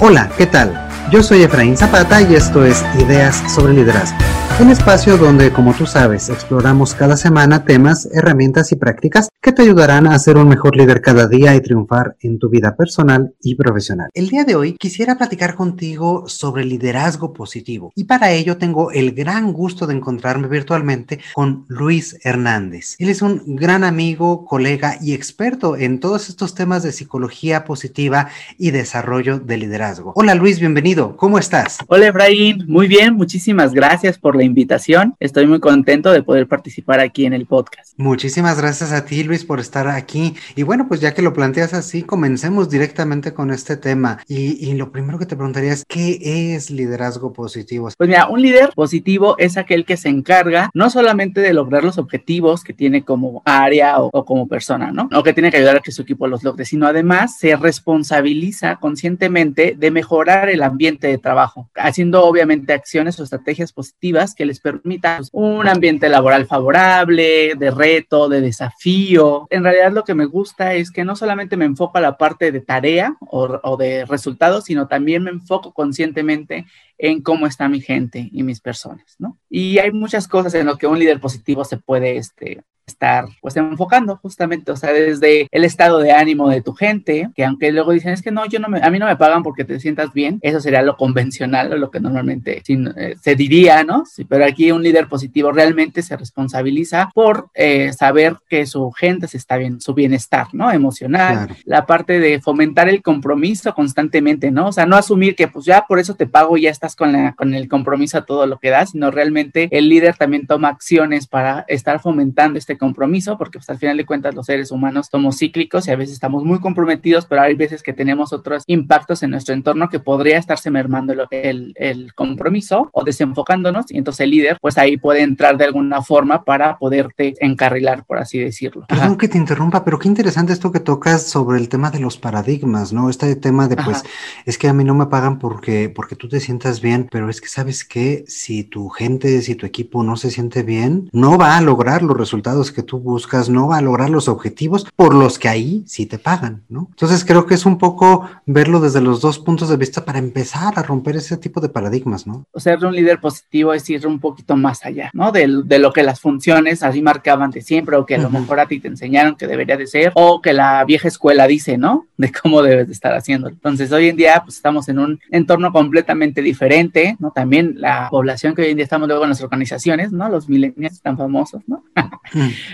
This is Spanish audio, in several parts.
Hola, ¿qué tal? Yo soy Efraín Zapata y esto es Ideas sobre Liderazgo un espacio donde, como tú sabes, exploramos cada semana temas, herramientas y prácticas que te ayudarán a ser un mejor líder cada día y triunfar en tu vida personal y profesional. El día de hoy quisiera platicar contigo sobre liderazgo positivo y para ello tengo el gran gusto de encontrarme virtualmente con Luis Hernández. Él es un gran amigo, colega y experto en todos estos temas de psicología positiva y desarrollo de liderazgo. Hola Luis, bienvenido. ¿Cómo estás? Hola Efraín, muy bien, muchísimas gracias por la invitación. Estoy muy contento de poder participar aquí en el podcast. Muchísimas gracias a ti, Luis, por estar aquí. Y bueno, pues ya que lo planteas así, comencemos directamente con este tema. Y, lo primero que te preguntaría es, ¿qué es liderazgo positivo? Pues mira, un líder positivo es aquel que se encarga no solamente de lograr los objetivos que tiene como área o, como persona, ¿no? O que tiene que ayudar a que su equipo los logre, sino además se responsabiliza conscientemente de mejorar el ambiente de trabajo, haciendo obviamente acciones o estrategias positivas que les permita pues, un ambiente laboral favorable, de reto, de desafío. En realidad lo que me gusta es que no solamente me enfoco a la parte de tarea o, o de resultados, sino también me enfoco conscientemente en cómo está mi gente y mis personas, ¿no? Y hay muchas cosas en las que un líder positivo se puede este, estar pues enfocando justamente, o sea, desde el estado de ánimo de tu gente, que aunque luego dicen es que no, yo no me, a mí no me pagan porque te sientas bien, eso sería lo convencional o lo que normalmente eh, se diría, ¿no? Sí, pero aquí un líder positivo realmente se responsabiliza por eh, saber que su gente se está bien, su bienestar, ¿no? Emocional, la parte de fomentar el compromiso constantemente, ¿no? O sea, no asumir que pues ya por eso te pago y ya estás con, la, con el compromiso a todo lo que das, sino realmente el líder también toma acciones para estar fomentando este compromiso, porque pues, al final de cuentas los seres humanos somos cíclicos y a veces estamos muy comprometidos, pero hay veces que tenemos otros impactos en nuestro entorno que podría estarse mermando el, el compromiso o desenfocándonos y entonces el líder pues ahí puede entrar de alguna forma para poderte encarrilar, por así decirlo. Perdón que te interrumpa, pero qué interesante esto que tocas sobre el tema de los paradigmas, ¿no? Este tema de pues es que a mí no me pagan porque, porque tú te sientas bien, pero es que sabes que si tu gente, si tu equipo no se siente bien, no va a lograr los resultados que tú buscas no va a lograr los objetivos por los que ahí sí te pagan, ¿no? Entonces creo que es un poco verlo desde los dos puntos de vista para empezar a romper ese tipo de paradigmas, ¿no? O ser un líder positivo es ir un poquito más allá, ¿no? De, de lo que las funciones así marcaban de siempre o que a lo mejor a ti te enseñaron que debería de ser o que la vieja escuela dice, ¿no? De cómo debes de estar haciendo. Entonces hoy en día pues estamos en un entorno completamente diferente, ¿no? También la población que hoy en día estamos luego en las organizaciones, ¿no? Los millennials tan famosos, ¿no?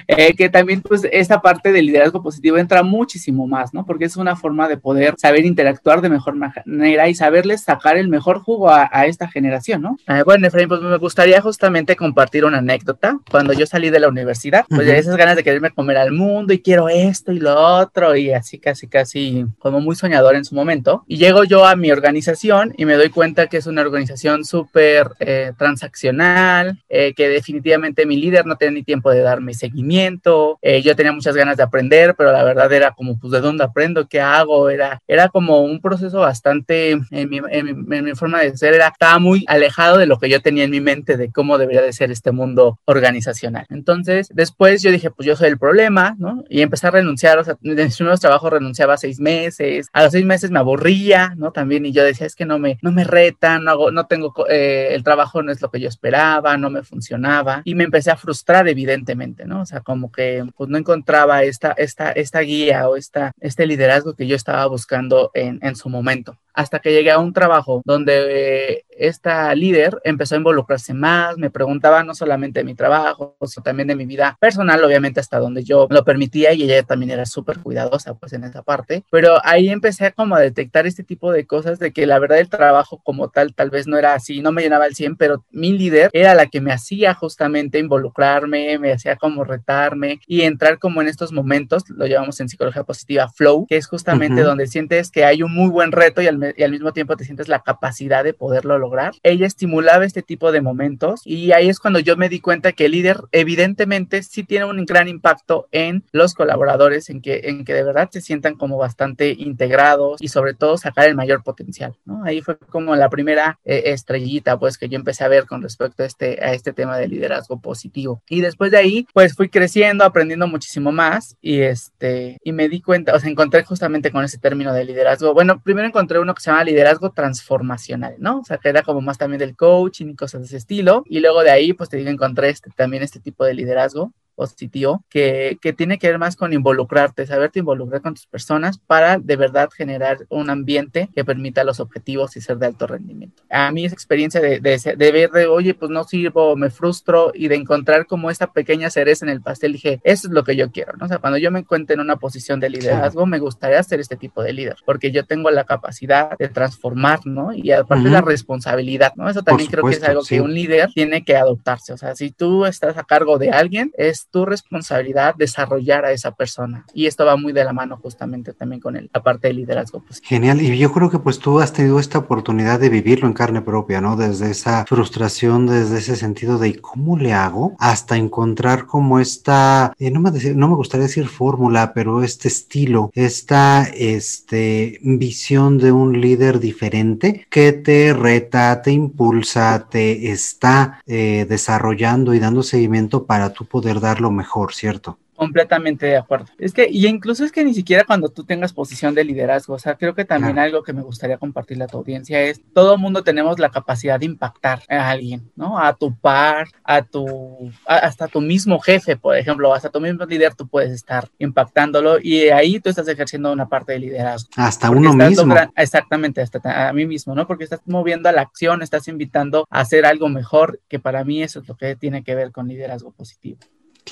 Eh, que también pues esta parte del liderazgo positivo entra muchísimo más, ¿no? Porque es una forma de poder saber interactuar de mejor manera y saberles sacar el mejor jugo a, esta generación, ¿no? Eh, bueno, Efraín, pues me gustaría justamente compartir una anécdota. Cuando yo salí de la universidad, pues ya esas ganas de quererme comer al mundo y quiero esto y lo otro y así casi casi como muy soñador en su momento. Y llego yo a mi organización y me doy cuenta que es una organización súper eh, transaccional, que definitivamente mi líder no tiene ni tiempo de darme seguimiento, eh, yo tenía muchas ganas de aprender, pero la verdad era como, pues, ¿de dónde aprendo? ¿Qué hago? Era, era como un proceso bastante, en mi, en mi, forma de ser, era, estaba muy alejado de lo que yo tenía en mi mente de cómo debería de ser este mundo organizacional. Entonces, después yo dije, pues yo soy el problema, ¿no? Y empecé a renunciar, o sea, de mis primeros trabajos renunciaba seis meses, a los seis meses me aburría, ¿no? También, y yo decía, es que no me, no me retan, no, hago, no tengo, eh, el trabajo no es lo que yo esperaba, no me funcionaba, y me empecé a frustrar evidentemente, ¿no? O sea, como que pues no encontraba esta, esta, esta guía o esta, este liderazgo que yo estaba buscando en, en su momento hasta que llegué a un trabajo donde eh, esta líder empezó a involucrarse más, me preguntaba no solamente de mi trabajo, sino también de mi vida personal, obviamente hasta donde yo lo permitía y ella también era súper cuidadosa pues en esa parte, pero ahí empecé como a detectar este tipo de cosas de que la verdad el trabajo como tal tal vez no era así, no me llenaba al 100, pero mi líder era la que me hacía justamente involucrarme, me hacía como retarme y entrar como en estos momentos, lo llamamos en psicología positiva flow, que es justamente donde sientes que hay un muy buen reto y al y al mismo tiempo te sientes la capacidad de poderlo lograr, ella estimulaba este tipo de momentos y ahí es cuando yo me di cuenta que el líder evidentemente sí tiene un gran impacto en los colaboradores, en que, en que de verdad se sientan como bastante integrados y sobre todo sacar el mayor potencial, ¿no? Ahí fue como la primera eh, estrellita pues que yo empecé a ver con respecto a este, a este tema de liderazgo positivo. Y después de ahí pues fui creciendo, aprendiendo muchísimo más y este, y me di cuenta, o sea, encontré justamente con ese término de liderazgo. Bueno, primero encontré uno que se llama liderazgo transformacional, ¿no? O sea, que era como más también del coaching y cosas de ese estilo. Y luego de ahí, pues te digo, encontré este, también este tipo de liderazgo positivo que, que, tiene que ver más con involucrarte, saberte involucrar con tus personas para de verdad generar un ambiente que permita los objetivos y ser de alto rendimiento. A mí esa experiencia de, de, de ver de, oye, pues no sirvo, me frustro y de encontrar como esta pequeña cereza en el pastel, dije, eso es lo que yo quiero, ¿no? O sea, cuando yo me encuentre en una posición de liderazgo, me gustaría ser este tipo de líder, porque yo tengo la capacidad de transformar, ¿no? Y aparte la responsabilidad, ¿no? Eso también creo que es algo que un líder tiene que adoptarse, o sea, si tú estás a cargo de alguien, es tu responsabilidad desarrollar a esa persona. Y esto va muy de la mano justamente también con el, la parte de liderazgo. Pues. Genial. Y yo creo que pues tú has tenido esta oportunidad de vivirlo en carne propia, ¿no? Desde esa frustración, desde ese sentido de ¿cómo le hago? Hasta encontrar como esta, eh, no, me no me gustaría decir fórmula, pero este estilo, esta este, visión de un líder diferente que te reta, te impulsa, te está eh, desarrollando y dando seguimiento para tú poder dar lo mejor, ¿cierto? Completamente de acuerdo. Es que, y incluso es que ni siquiera cuando tú tengas posición de liderazgo, o sea, creo que también algo que me gustaría compartirle a tu audiencia es, todo mundo tenemos la capacidad de impactar a alguien, ¿no? A tu par, a tu, hasta tu mismo jefe, por ejemplo, hasta tu mismo líder, tú puedes estar impactándolo y ahí tú estás ejerciendo una parte de liderazgo. Hasta uno mismo. exactamente, hasta a mí mismo, ¿no? Porque estás moviendo a la acción, estás invitando a hacer algo mejor, que para mí eso es lo que tiene que ver con liderazgo positivo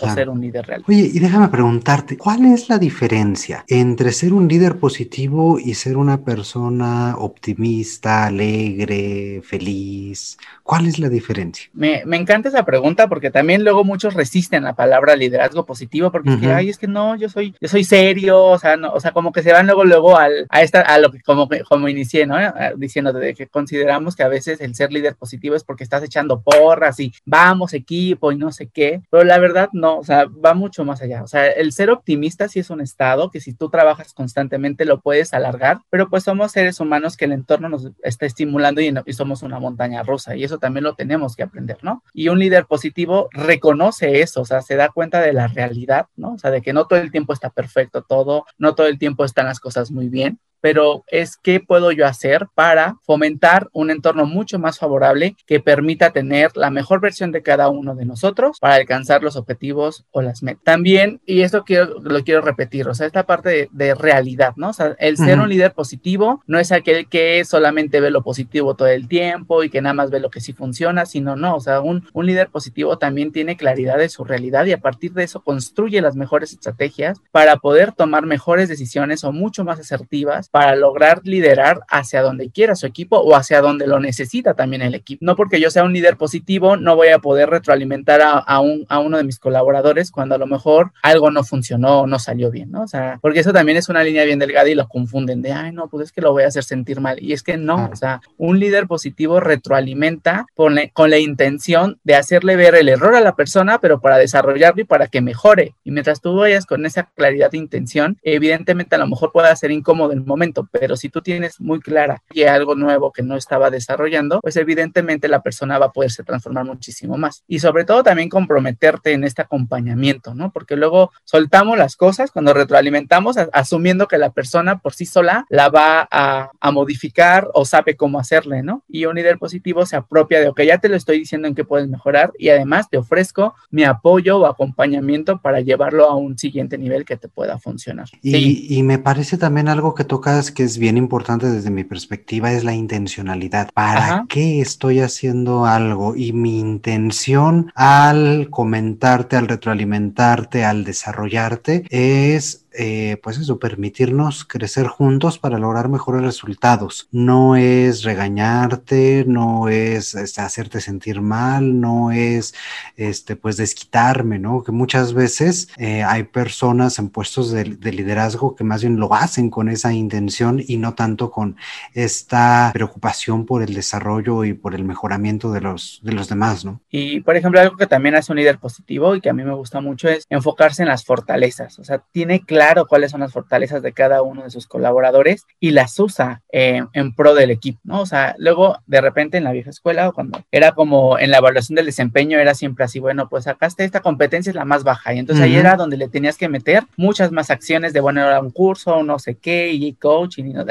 o ser un líder real. Oye, y déjame preguntarte, ¿cuál es la diferencia entre ser un líder positivo y ser una persona optimista, alegre, feliz? ¿Cuál es la diferencia? Me, me encanta esa pregunta porque también luego muchos resisten la palabra liderazgo positivo porque es que, ay, es que no, yo soy, yo soy serio, o sea, no, o sea, como que se van luego, luego al, a esta, a lo que como, como inicié, ¿no? Diciendo de que consideramos que a veces el ser líder positivo es porque estás echando porras y vamos equipo y no sé qué, pero la verdad no, o sea, va mucho más allá. O sea, el ser optimista sí es un estado que si tú trabajas constantemente lo puedes alargar, pero pues somos seres humanos que el entorno nos está estimulando y, y somos una montaña rusa y eso también lo tenemos que aprender, ¿no? Y un líder positivo reconoce eso, o sea, se da cuenta de la realidad, ¿no? O sea, de que no todo el tiempo está perfecto todo, no todo el tiempo están las cosas muy bien, pero es qué puedo yo hacer para fomentar un entorno mucho más favorable que permita tener la mejor versión de cada uno de nosotros para alcanzar los objetivos o las metas. También, y esto quiero, lo quiero repetir, o sea, esta parte de, realidad, ¿no? O sea, el ser un líder positivo no es aquel que solamente ve lo positivo todo el tiempo y que nada más ve lo que sí funciona, sino no, o sea, un, un líder positivo también tiene claridad de su realidad y a partir de eso construye las mejores estrategias para poder tomar mejores decisiones o mucho más asertivas para lograr liderar hacia donde quiera su equipo o hacia donde lo necesita también el equipo. No porque yo sea un líder positivo, no voy a poder retroalimentar a, un, a uno de mis colaboradores cuando a lo mejor algo no funcionó o no salió bien, ¿no? O sea, porque eso también es una línea bien delgada y lo confunden de, ay, no, pues es que lo voy a hacer sentir mal. Y es que no, o sea, un líder positivo retroalimenta con, con la intención de hacerle ver el error a la persona, pero para desarrollarlo y para que mejore. Y mientras tú vayas con esa claridad de intención, evidentemente a lo mejor pueda ser incómodo el momento pero si tú tienes muy clara que algo nuevo que no estaba desarrollando, pues evidentemente la persona va a poderse transformar muchísimo más. Y sobre todo también comprometerte en este acompañamiento, ¿no? Porque luego soltamos las cosas cuando retroalimentamos, asumiendo que la persona por sí sola la va a, a modificar o sabe cómo hacerle, ¿no? Y un líder positivo se apropia de, ok, ya te lo estoy diciendo en qué puedes mejorar y además te ofrezco mi apoyo o acompañamiento para llevarlo a un siguiente nivel que te pueda funcionar. Y, y me parece también algo que toca que es bien importante desde mi perspectiva es la intencionalidad. ¿Para qué estoy haciendo algo? Y mi intención al comentarte, al retroalimentarte, al desarrollarte, es eh, pues eso, permitirnos crecer juntos para lograr mejores resultados. No es regañarte, no es este, hacerte sentir mal, no es este, pues desquitarme, ¿no? Que muchas veces eh, hay personas en puestos de, liderazgo que más bien lo hacen con esa intención y no tanto con esta preocupación por el desarrollo y por el mejoramiento de los, de los demás, ¿no? Y por ejemplo, algo que también hace un líder positivo y que a mí me gusta mucho es enfocarse en las fortalezas. O sea, tiene claro cuáles son las fortalezas de cada uno de sus colaboradores y las usa eh, en pro del equipo, ¿no? O sea, luego de repente en la vieja escuela o cuando era como en la evaluación del desempeño era siempre así, bueno, pues está esta competencia es la más baja y entonces ahí era donde le tenías que meter muchas más acciones de, bueno, era un curso, no sé qué, y coaching, y no,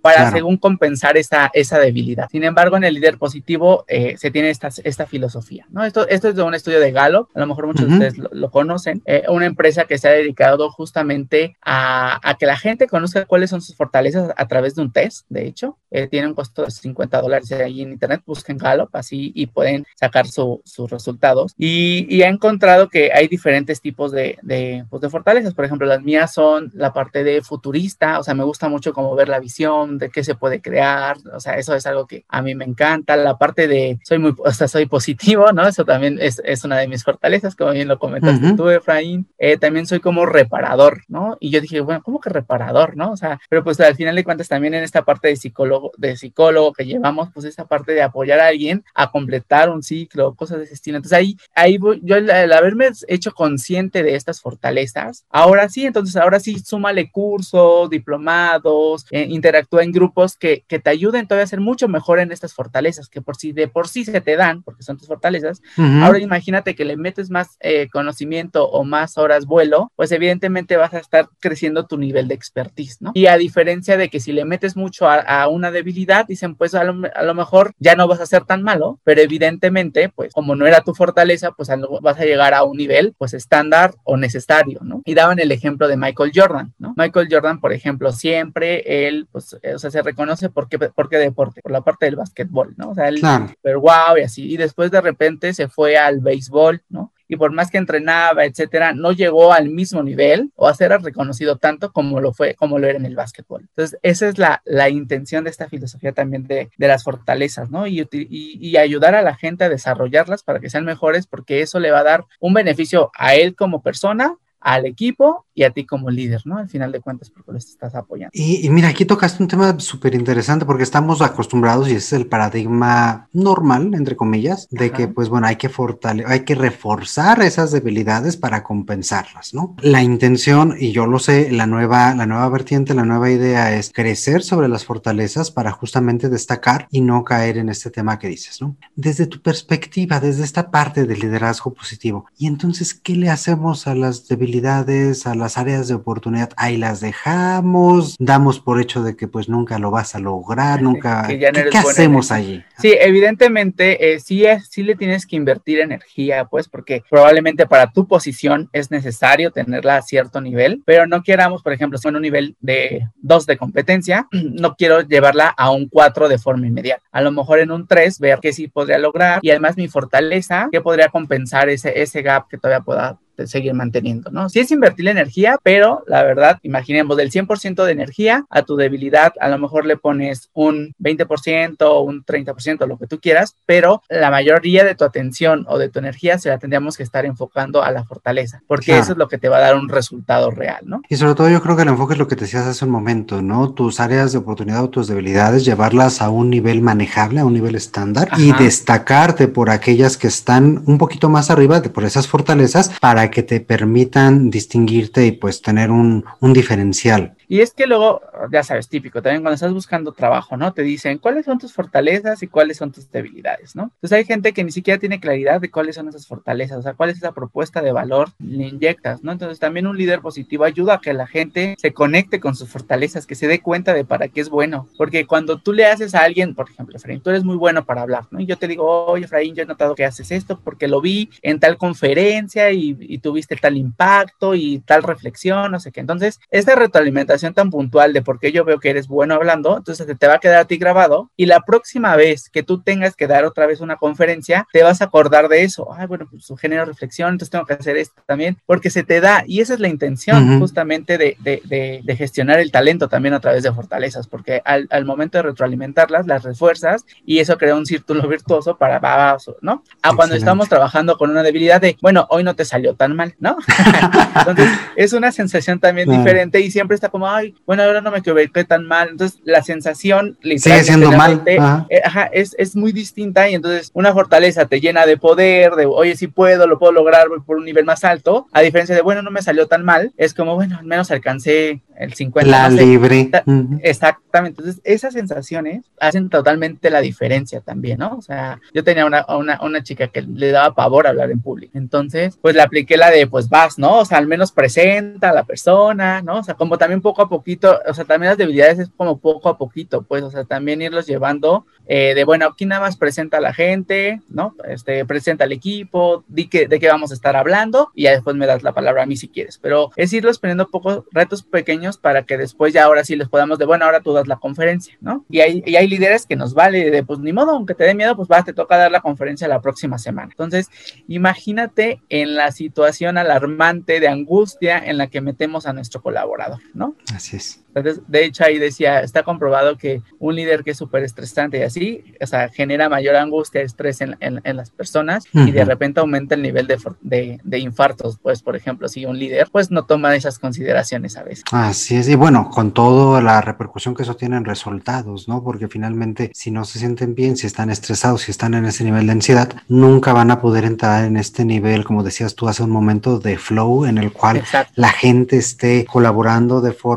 para según compensar esa, esa debilidad. Sin embargo, en el líder positivo eh, se tiene esta, esta filosofía, ¿no? Esto, esto es de un estudio de Gallup, a lo mejor muchos de ustedes lo, conocen, eh, una empresa que se ha dedicado justamente a, a, que la gente conozca cuáles son sus fortalezas a través de un test, de hecho, eh, tiene un costo de 50 dólares ahí en internet, busquen Gallup así y pueden sacar sus resultados. Y, y, ha encontrado que hay diferentes tipos de, de, pues de fortalezas, por ejemplo, las mías son la parte de futurista, o sea, me gusta mucho como ver la visión de qué se puede crear, o sea, eso es algo que a mí me encanta, la parte de soy muy, o sea, soy positivo, ¿no? Eso también es, es una de mis fortalezas, como bien lo comentaste tú, Efraín. Eh, también soy como reparador, ¿no? Y yo dije, bueno, ¿cómo que reparador, no? O sea, pero pues al final de cuentas también en esta parte de psicólogo, de psicólogo que llevamos, pues esta parte de apoyar a alguien a completar un ciclo, cosas de ese estilo. Entonces ahí, ahí voy, yo al, haberme hecho consciente de estas fortalezas, ahora sí, entonces ahora sí, súmale cursos, diplomados, eh, interactúa en grupos que, que te ayuden todavía a ser mucho mejor en estas fortalezas, que por sí, de por sí se te dan, porque son tus fortalezas. Ahora imagínate que le metes más eh, conocimiento o más horas vuelo, pues evidentemente vas a estar creciendo tu nivel de expertise, ¿no? Y a diferencia de que si le metes mucho a, una debilidad, dicen, pues a lo, mejor ya no vas a ser tan malo, pero evidentemente, pues como no era tu fortaleza, pues vas a llegar a un nivel, pues estándar o necesario, ¿no? Y daban el ejemplo de Michael Jordan, ¿no? Michael Jordan, por ejemplo, siempre él, pues, o sea, se reconoce por qué, por qué deporte, por la parte del básquetbol, ¿no? O sea, él, pero wow, y así, y después de repente se fue al béisbol, ¿no? Y por más que entrenaba, etcétera, no llegó al mismo nivel o a ser reconocido tanto como lo fue, como lo era en el básquetbol. Entonces, esa es la, la intención de esta filosofía también de, de las fortalezas, ¿no? Y, y, y, ayudar a la gente a desarrollarlas para que sean mejores, porque eso le va a dar un beneficio a él como persona, al equipo y a ti como líder, ¿no? Al final de cuentas, porque les estás apoyando. Y, mira, aquí tocaste un tema súper interesante porque estamos acostumbrados y ese es el paradigma normal, entre comillas, de que, pues bueno, hay que fortalecer, hay que reforzar esas debilidades para compensarlas, ¿no? La intención, y yo lo sé, la nueva, la nueva vertiente, la nueva idea es crecer sobre las fortalezas para justamente destacar y no caer en este tema que dices, ¿no? Desde tu perspectiva, desde esta parte del liderazgo positivo, y entonces, ¿qué le hacemos a las debilidades, a las las áreas de oportunidad ahí las dejamos, damos por hecho de que pues nunca lo vas a lograr, nunca... ¿Qué, hacemos allí? Sí, evidentemente eh, sí, es, sí le tienes que invertir energía, pues porque probablemente para tu posición es necesario tenerla a cierto nivel, pero no queramos, por ejemplo, si en un nivel de 2 de competencia, no quiero llevarla a un 4 de forma inmediata. A lo mejor en un 3 ver qué sí podría lograr y además mi fortaleza, que podría compensar ese, ese gap que todavía pueda seguir manteniendo, ¿no? Sí es invertir la energía, pero la verdad, imaginemos del 100% de energía a tu debilidad, a lo mejor le pones un 20% o un 30%, lo que tú quieras, pero la mayoría de tu atención o de tu energía se la tendríamos que estar enfocando a la fortaleza, porque eso es lo que te va a dar un resultado real, ¿no? Y sobre todo yo creo que el enfoque es lo que te decías hace un momento, ¿no? Tus áreas de oportunidad o tus debilidades, llevarlas a un nivel manejable, a un nivel estándar y destacarte por aquellas que están un poquito más arriba de por esas fortalezas para que te permitan distinguirte y pues tener un, un diferencial. Y es que luego, ya sabes, típico, también cuando estás buscando trabajo, ¿no? Te dicen cuáles son tus fortalezas y cuáles son tus debilidades, ¿no? Entonces hay gente que ni siquiera tiene claridad de cuáles son esas fortalezas, o sea, cuál es esa propuesta de valor le inyectas, ¿no? Entonces también un líder positivo ayuda a que la gente se conecte con sus fortalezas, que se dé cuenta de para qué es bueno, porque cuando tú le haces a alguien, por ejemplo, Efraín, tú eres muy bueno para hablar, ¿no? Y yo te digo, oye, Efraín, yo he notado que haces esto porque lo vi en tal conferencia y, y tuviste tal impacto y tal reflexión, no sé qué. Entonces, esta retroalimentación tan puntual de por qué yo veo que eres bueno hablando, entonces te, te va a quedar a ti grabado y la próxima vez que tú tengas que dar otra vez una conferencia, te vas a acordar de eso. Ay, bueno, pues su género reflexión, entonces tengo que hacer esto también, porque se te da, y esa es la intención justamente de, de, de, gestionar el talento también a través de fortalezas, porque al, al, momento de retroalimentarlas, las refuerzas y eso crea un círculo virtuoso para abajo, ¿no? A cuando estamos trabajando con una debilidad de, bueno, hoy no te salió tan mal, ¿no? entonces, es una sensación también diferente y siempre está como, ay, bueno, ahora no me quedé tan mal. Entonces, la sensación sigue siendo mal. Eh, ajá. es, es muy distinta y entonces una fortaleza te llena de poder, de, oye, si puedo, lo puedo lograr por un nivel más alto, a diferencia de, bueno, no me salió tan mal, es como, bueno, al menos alcancé el 50. La libre. Exactamente. Entonces, esas sensaciones hacen totalmente la diferencia también, ¿no? O sea, yo tenía una, una, una chica que le daba pavor hablar en público. Entonces, pues le apliqué la de, pues vas, ¿no? O sea, al menos presenta a la persona, ¿no? O sea, como también poco a poquito, o sea, también las debilidades es como poco a poquito, pues, o sea, también irlos llevando eh, de, bueno, aquí nada más presenta a la gente, ¿no? Este, presenta al equipo, di que, de qué vamos a estar hablando y ya después me das la palabra a mí si quieres. Pero es irlos poniendo pocos retos pequeños para que después ya ahora sí les podamos de, bueno, ahora tú das la conferencia, ¿no? Y hay, y hay líderes que nos vale de, pues ni modo, aunque te dé miedo, pues va, te toca dar la conferencia la próxima semana. Entonces, imagínate en la situación alarmante de angustia en la que metemos a nuestro colaborador, ¿no? Así es. Entonces, de hecho, ahí decía, está comprobado que un líder que es súper estresante y así, o sea, genera mayor angustia, estrés en, en, las personas y de repente aumenta el nivel de, de, de, infartos, pues, por ejemplo, si un líder, pues, no toma esas consideraciones a veces. Así es, y bueno, con toda la repercusión que eso tiene en resultados, ¿no? Porque finalmente, si no se sienten bien, si están estresados, si están en ese nivel de ansiedad, nunca van a poder entrar en este nivel, como decías tú hace un momento, de flow en el cual la gente esté colaborando de forma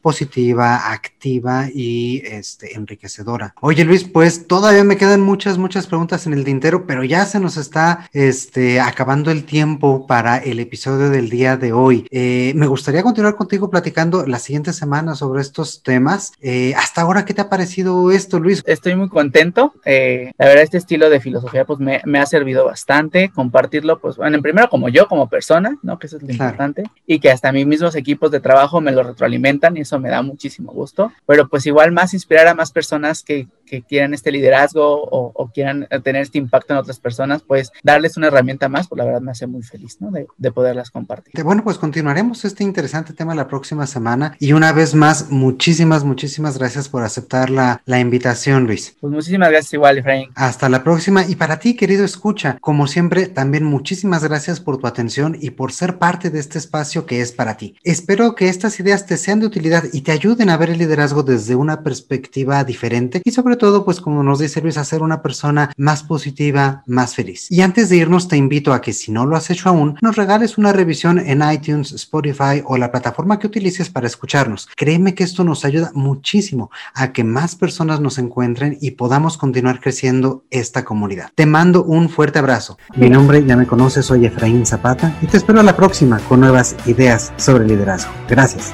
positiva positiva, activa y este, enriquecedora. Oye Luis, pues todavía me quedan muchas, muchas preguntas en el tintero, pero ya se nos está este, acabando el tiempo para el episodio del día de hoy. Eh, me gustaría continuar contigo platicando la siguiente semana sobre estos temas. Eh, hasta ahora, ¿qué te ha parecido esto, Luis? Estoy muy contento. Eh, la verdad, este estilo de filosofía pues me, me, ha servido bastante. Compartirlo, pues, bueno, primero como yo, como persona, ¿no? Que eso es lo importante. Y que hasta mis mismos equipos de trabajo me lo retroalimentan y eso me da muchísimo gusto, pero pues igual más inspirar a más personas que, que quieran este liderazgo o, quieran tener este impacto en otras personas, pues darles una herramienta más, pues la verdad me hace muy feliz, ¿no? De, de poderlas compartir. Bueno, pues continuaremos este interesante tema la próxima semana y una vez más, muchísimas, muchísimas gracias por aceptar la, la invitación, Luis. Pues muchísimas gracias igual, Efraín. Hasta la próxima y para ti, querido escucha, como siempre, también muchísimas gracias por tu atención y por ser parte de este espacio que es para ti. Espero que estas ideas te sean de utilidad y te ayuden a ver el liderazgo desde una perspectiva diferente y sobre todo, pues como nos dice Luis, a ser una persona más positiva, más feliz. Y antes de irnos, te invito a que si no lo has hecho aún, nos regales una revisión en iTunes, Spotify o la plataforma que utilices para escucharnos. Créeme que esto nos ayuda muchísimo a que más personas nos encuentren y podamos continuar creciendo esta comunidad. Te mando un fuerte abrazo. Mi nombre ya me conoces, soy Efraín Zapata y te espero a la próxima con nuevas ideas sobre liderazgo. Gracias.